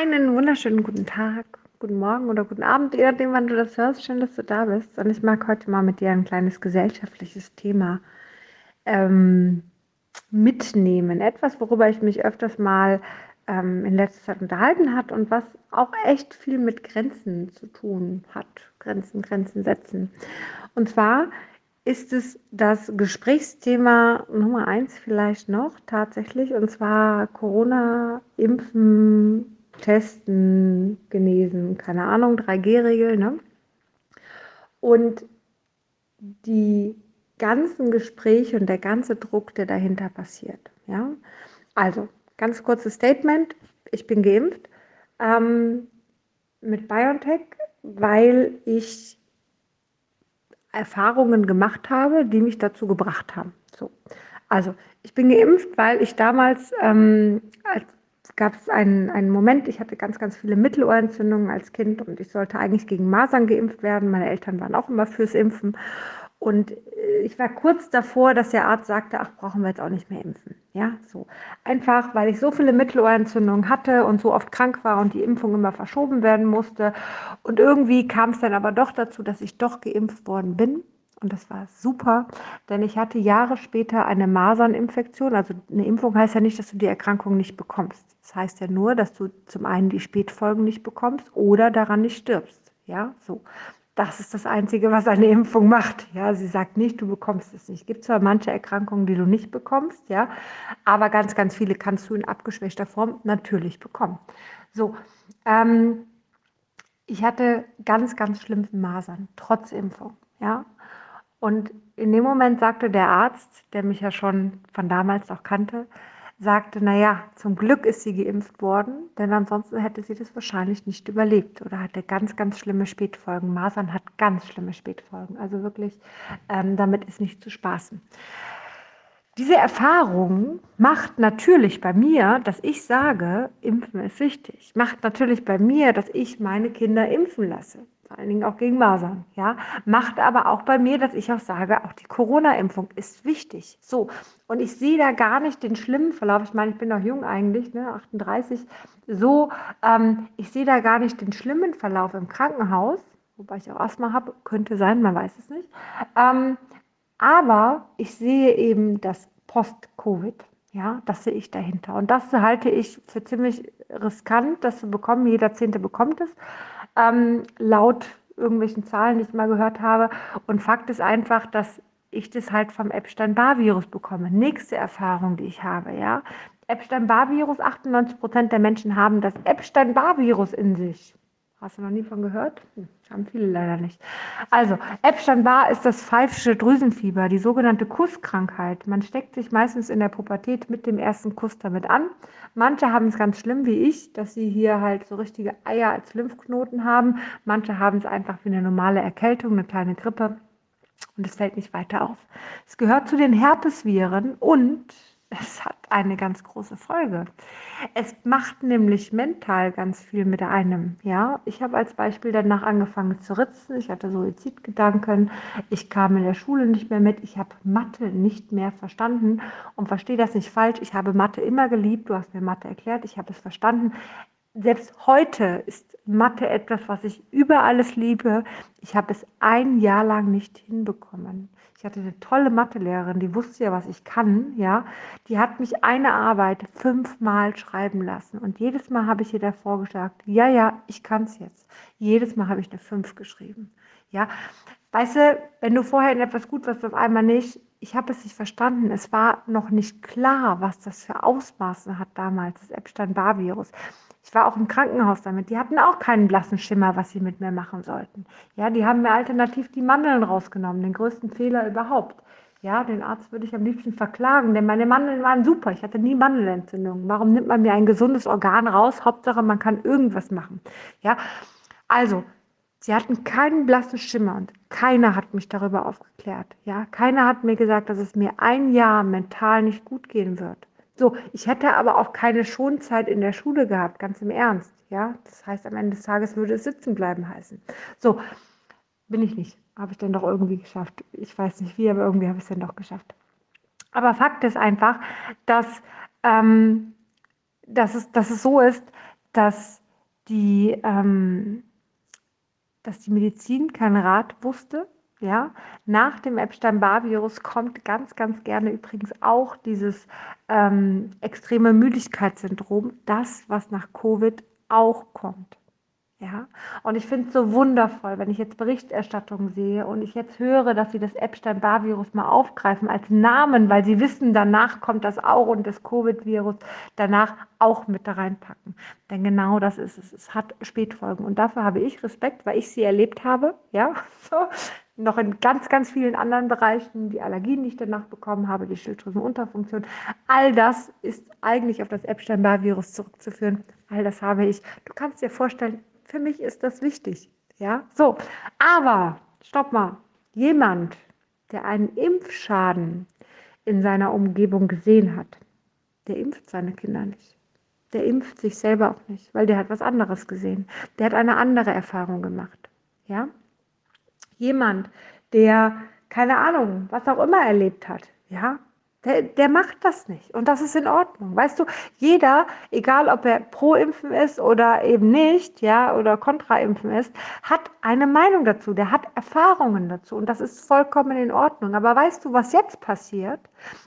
Einen wunderschönen guten Tag, guten Morgen oder guten Abend, je nachdem, wann du das hörst. Schön, dass du da bist. Und ich mag heute mal mit dir ein kleines gesellschaftliches Thema ähm, mitnehmen. Etwas, worüber ich mich öfters mal ähm, in letzter Zeit unterhalten hat und was auch echt viel mit Grenzen zu tun hat. Grenzen, Grenzen setzen. Und zwar ist es das Gesprächsthema Nummer eins vielleicht noch tatsächlich, und zwar Corona, Impfen, Testen, Genesen, keine Ahnung, 3G-Regel. Ne? Und die ganzen Gespräche und der ganze Druck, der dahinter passiert. Ja? Also, ganz kurzes Statement. Ich bin geimpft ähm, mit BioNTech, weil ich Erfahrungen gemacht habe, die mich dazu gebracht haben. So. Also, ich bin geimpft, weil ich damals ähm, als gab es einen, einen Moment, ich hatte ganz, ganz viele Mittelohrentzündungen als Kind und ich sollte eigentlich gegen Masern geimpft werden. Meine Eltern waren auch immer fürs Impfen. Und äh, ich war kurz davor, dass der Arzt sagte, ach, brauchen wir jetzt auch nicht mehr impfen. Ja, so. Einfach, weil ich so viele Mittelohrentzündungen hatte und so oft krank war und die Impfung immer verschoben werden musste. Und irgendwie kam es dann aber doch dazu, dass ich doch geimpft worden bin. Und das war super, denn ich hatte Jahre später eine Maserninfektion. Also eine Impfung heißt ja nicht, dass du die Erkrankung nicht bekommst. Das heißt ja nur, dass du zum einen die Spätfolgen nicht bekommst oder daran nicht stirbst. Ja, so. Das ist das Einzige, was eine Impfung macht. Ja, sie sagt nicht, du bekommst es nicht. Es gibt zwar manche Erkrankungen, die du nicht bekommst, ja, aber ganz, ganz viele kannst du in abgeschwächter Form natürlich bekommen. So, ähm, ich hatte ganz, ganz schlimme Masern, trotz Impfung, ja. Und in dem Moment sagte der Arzt, der mich ja schon von damals auch kannte, sagte, naja, zum Glück ist sie geimpft worden, denn ansonsten hätte sie das wahrscheinlich nicht überlebt oder hatte ganz, ganz schlimme Spätfolgen. Masern hat ganz schlimme Spätfolgen, also wirklich, ähm, damit ist nicht zu spaßen. Diese Erfahrung macht natürlich bei mir, dass ich sage, impfen ist wichtig. Macht natürlich bei mir, dass ich meine Kinder impfen lasse vor allen Dingen auch gegen Masern, ja, macht aber auch bei mir, dass ich auch sage, auch die Corona-Impfung ist wichtig. So, und ich sehe da gar nicht den schlimmen Verlauf. Ich meine, ich bin noch jung eigentlich, ne, 38. So, ähm, ich sehe da gar nicht den schlimmen Verlauf im Krankenhaus, wobei ich auch Asthma habe, könnte sein, man weiß es nicht. Ähm, aber ich sehe eben das Post-Covid. Ja, das sehe ich dahinter. Und das halte ich für ziemlich riskant, das zu bekommen. Jeder Zehnte bekommt es ähm, laut irgendwelchen Zahlen, die ich mal gehört habe. Und Fakt ist einfach, dass ich das halt vom Epstein-Barr-Virus bekomme. Nächste Erfahrung, die ich habe, ja. Epstein-Barr-Virus, 98 Prozent der Menschen haben das Epstein-Barr-Virus in sich. Hast du noch nie von gehört? Hm, haben viele leider nicht. Also, Epstein-Barr ist das pfeifische Drüsenfieber, die sogenannte Kusskrankheit. Man steckt sich meistens in der Pubertät mit dem ersten Kuss damit an. Manche haben es ganz schlimm wie ich, dass sie hier halt so richtige Eier als Lymphknoten haben. Manche haben es einfach wie eine normale Erkältung, eine kleine Grippe. Und es fällt nicht weiter auf. Es gehört zu den Herpesviren und es hat eine ganz große Folge. Es macht nämlich mental ganz viel mit einem. Ja, ich habe als Beispiel danach angefangen zu ritzen. Ich hatte Suizidgedanken. Ich kam in der Schule nicht mehr mit. Ich habe Mathe nicht mehr verstanden und verstehe das nicht falsch. Ich habe Mathe immer geliebt. Du hast mir Mathe erklärt. Ich habe es verstanden. Selbst heute ist Mathe etwas, was ich über alles liebe. Ich habe es ein Jahr lang nicht hinbekommen. Ich hatte eine tolle Mathelehrerin, die wusste ja, was ich kann, ja. Die hat mich eine Arbeit fünfmal schreiben lassen. Und jedes Mal habe ich ihr davor gesagt, ja, ja, ich kann es jetzt. Jedes Mal habe ich eine fünf geschrieben. Ja. Weißt du, wenn du vorher in etwas gut warst, auf einmal nicht, ich habe es nicht verstanden. Es war noch nicht klar, was das für Ausmaße hat damals, das Epstein-Barr-Virus. Ich war auch im Krankenhaus damit. Die hatten auch keinen blassen Schimmer, was sie mit mir machen sollten. Ja, die haben mir alternativ die Mandeln rausgenommen, den größten Fehler überhaupt. Ja, den Arzt würde ich am liebsten verklagen, denn meine Mandeln waren super. Ich hatte nie Mandelentzündung. Warum nimmt man mir ein gesundes Organ raus? Hauptsache, man kann irgendwas machen. Ja, also, sie hatten keinen blassen Schimmer und keiner hat mich darüber aufgeklärt. Ja, keiner hat mir gesagt, dass es mir ein Jahr mental nicht gut gehen wird. So, ich hätte aber auch keine Schonzeit in der Schule gehabt, ganz im Ernst. Ja, das heißt, am Ende des Tages würde es sitzen bleiben heißen. So, bin ich nicht. Habe ich dann doch irgendwie geschafft. Ich weiß nicht wie, aber irgendwie habe ich es dann doch geschafft. Aber Fakt ist einfach, dass, ähm, dass, es, dass es so ist, dass die, ähm, dass die Medizin keinen Rat wusste. Ja, nach dem Epstein-Barr-Virus kommt ganz, ganz gerne übrigens auch dieses ähm, extreme Müdigkeitssyndrom, das, was nach Covid auch kommt. Ja, und ich finde es so wundervoll, wenn ich jetzt Berichterstattung sehe und ich jetzt höre, dass sie das Epstein-Barr-Virus mal aufgreifen als Namen, weil sie wissen, danach kommt das auch und das Covid-Virus danach auch mit da reinpacken. Denn genau das ist es. Es hat Spätfolgen und dafür habe ich Respekt, weil ich sie erlebt habe. Ja, so. Noch in ganz, ganz vielen anderen Bereichen, die Allergien, die ich danach bekommen habe, die Schilddrüsenunterfunktion. All das ist eigentlich auf das Epstein-Barr-Virus zurückzuführen. All das habe ich. Du kannst dir vorstellen, für mich ist das wichtig. Ja, so. Aber, stopp mal. Jemand, der einen Impfschaden in seiner Umgebung gesehen hat, der impft seine Kinder nicht. Der impft sich selber auch nicht, weil der hat was anderes gesehen. Der hat eine andere Erfahrung gemacht. Ja? Jemand, der keine Ahnung, was auch immer erlebt hat, ja, der, der, macht das nicht. Und das ist in Ordnung. Weißt du, jeder, egal ob er pro Impfen ist oder eben nicht, ja, oder kontra Impfen ist, hat eine Meinung dazu. Der hat Erfahrungen dazu. Und das ist vollkommen in Ordnung. Aber weißt du, was jetzt passiert?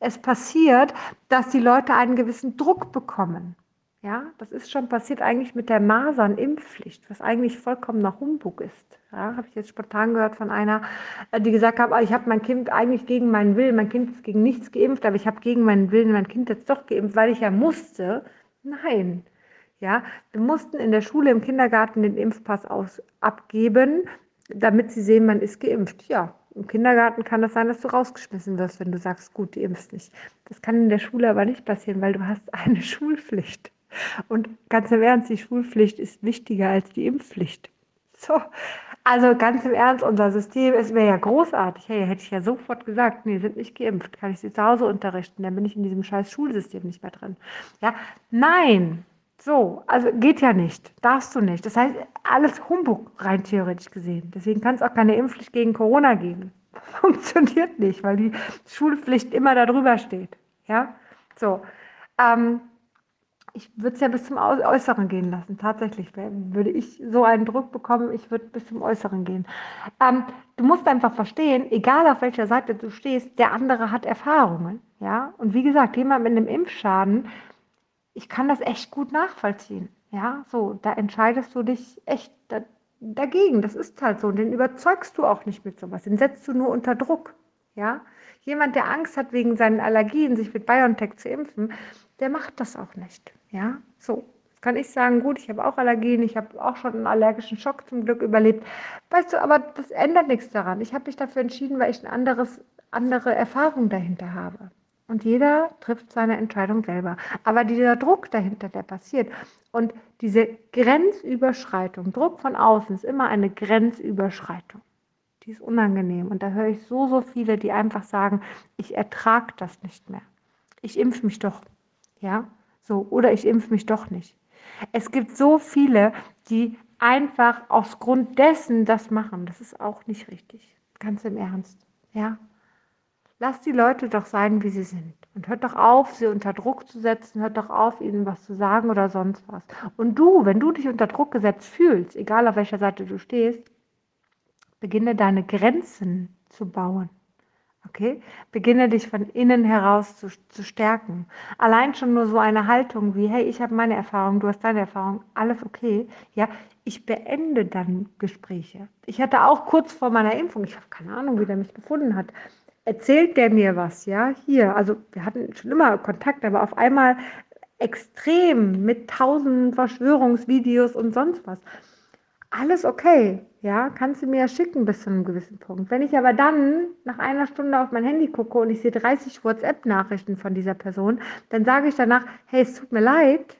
Es passiert, dass die Leute einen gewissen Druck bekommen. Ja, das ist schon passiert eigentlich mit der Masernimpfpflicht, was eigentlich vollkommen nach Humbug ist. Ja, habe ich jetzt spontan gehört von einer, äh, die gesagt hat, ah, ich habe mein Kind eigentlich gegen meinen Willen, mein Kind ist gegen nichts geimpft, aber ich habe gegen meinen Willen mein Kind jetzt doch geimpft, weil ich ja musste. Nein. Ja, wir mussten in der Schule, im Kindergarten den Impfpass aus, abgeben, damit sie sehen, man ist geimpft. Ja, im Kindergarten kann das sein, dass du rausgeschmissen wirst, wenn du sagst, gut, du impfst nicht. Das kann in der Schule aber nicht passieren, weil du hast eine Schulpflicht. Und ganz im Ernst, die Schulpflicht ist wichtiger als die Impfpflicht. So, also ganz im Ernst, unser System ist mir ja großartig. Hey, hätte ich ja sofort gesagt, nee, sind nicht geimpft, kann ich sie zu Hause unterrichten, dann bin ich in diesem scheiß Schulsystem nicht mehr drin. Ja, nein, so, also geht ja nicht, darfst du nicht. Das heißt, alles Humbug rein theoretisch gesehen. Deswegen kann es auch keine Impfpflicht gegen Corona geben. Funktioniert nicht, weil die Schulpflicht immer darüber steht. Ja, so. Ähm, ich würde es ja bis zum Äußeren gehen lassen. Tatsächlich würde ich so einen Druck bekommen, ich würde bis zum Äußeren gehen. Ähm, du musst einfach verstehen, egal auf welcher Seite du stehst, der andere hat Erfahrungen. Ja? Und wie gesagt, jemand mit einem Impfschaden, ich kann das echt gut nachvollziehen. Ja, so, da entscheidest du dich echt da, dagegen. Das ist halt so. Und den überzeugst du auch nicht mit sowas. Den setzt du nur unter Druck. Ja, jemand, der Angst hat wegen seinen Allergien, sich mit BioNTech zu impfen, der macht das auch nicht. Ja, so. Kann ich sagen, gut, ich habe auch Allergien, ich habe auch schon einen allergischen Schock zum Glück überlebt. Weißt du, aber das ändert nichts daran. Ich habe mich dafür entschieden, weil ich eine anderes, andere Erfahrung dahinter habe. Und jeder trifft seine Entscheidung selber. Aber dieser Druck dahinter, der passiert und diese Grenzüberschreitung, Druck von außen ist immer eine Grenzüberschreitung. Die ist unangenehm. Und da höre ich so, so viele, die einfach sagen, ich ertrage das nicht mehr. Ich impfe mich doch. Ja, so. Oder ich impfe mich doch nicht. Es gibt so viele, die einfach aus Grund dessen das machen. Das ist auch nicht richtig. Ganz im Ernst. Ja. Lass die Leute doch sein, wie sie sind. Und hört doch auf, sie unter Druck zu setzen, hört doch auf, ihnen was zu sagen oder sonst was. Und du, wenn du dich unter Druck gesetzt fühlst, egal auf welcher Seite du stehst, beginne deine Grenzen zu bauen. Okay? Beginne dich von innen heraus zu, zu stärken. Allein schon nur so eine Haltung wie, hey, ich habe meine Erfahrung, du hast deine Erfahrung, alles okay. Ja, ich beende dann Gespräche. Ich hatte auch kurz vor meiner Impfung, ich habe keine Ahnung, wie der mich gefunden hat, erzählt der mir was, ja, hier. Also wir hatten schon immer Kontakt, aber auf einmal extrem mit tausend Verschwörungsvideos und sonst was alles okay, ja, kannst du mir schicken bis zu einem gewissen Punkt. Wenn ich aber dann nach einer Stunde auf mein Handy gucke und ich sehe 30 WhatsApp-Nachrichten von dieser Person, dann sage ich danach, hey, es tut mir leid,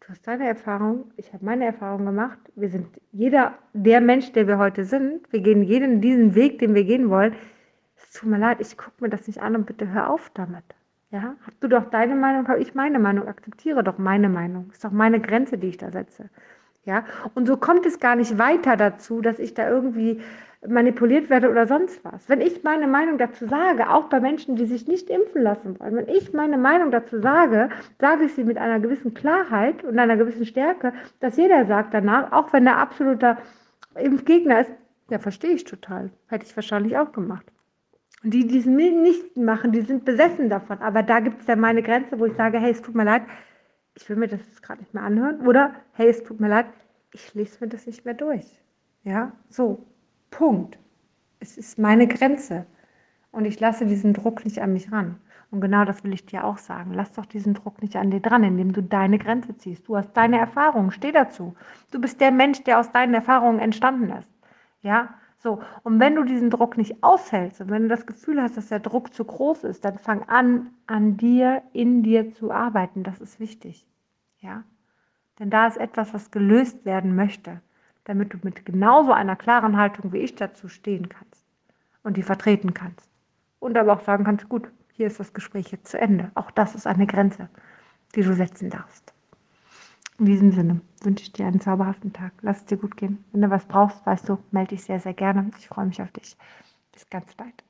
du hast deine Erfahrung, ich habe meine Erfahrung gemacht, wir sind jeder der Mensch, der wir heute sind, wir gehen jeden diesen Weg, den wir gehen wollen. Es tut mir leid, ich gucke mir das nicht an und bitte hör auf damit. Ja, hast du doch deine Meinung, habe ich meine Meinung, akzeptiere doch meine Meinung. Ist doch meine Grenze, die ich da setze. Ja, und so kommt es gar nicht weiter dazu, dass ich da irgendwie manipuliert werde oder sonst was. Wenn ich meine Meinung dazu sage, auch bei Menschen, die sich nicht impfen lassen wollen, wenn ich meine Meinung dazu sage, sage ich sie mit einer gewissen Klarheit und einer gewissen Stärke, dass jeder sagt danach, auch wenn der absoluter Impfgegner ist, ja, verstehe ich total. Hätte ich wahrscheinlich auch gemacht. Und die, die es nicht machen, die sind besessen davon. Aber da gibt es ja meine Grenze, wo ich sage, hey, es tut mir leid, ich will mir das gerade nicht mehr anhören. Oder, hey, es tut mir leid, ich lese mir das nicht mehr durch. Ja, so, Punkt. Es ist meine Grenze. Und ich lasse diesen Druck nicht an mich ran. Und genau das will ich dir auch sagen. Lass doch diesen Druck nicht an dir dran, indem du deine Grenze ziehst. Du hast deine Erfahrungen, steh dazu. Du bist der Mensch, der aus deinen Erfahrungen entstanden ist. Ja, so. Und wenn du diesen Druck nicht aushältst und wenn du das Gefühl hast, dass der Druck zu groß ist, dann fang an, an dir, in dir zu arbeiten. Das ist wichtig. Ja, denn da ist etwas, was gelöst werden möchte, damit du mit genauso einer klaren Haltung wie ich dazu stehen kannst und die vertreten kannst. Und aber auch sagen kannst, gut, hier ist das Gespräch jetzt zu Ende. Auch das ist eine Grenze, die du setzen darfst. In diesem Sinne wünsche ich dir einen zauberhaften Tag. Lass es dir gut gehen. Wenn du was brauchst, weißt du, melde dich sehr, sehr gerne. Ich freue mich auf dich. Bis ganz bald.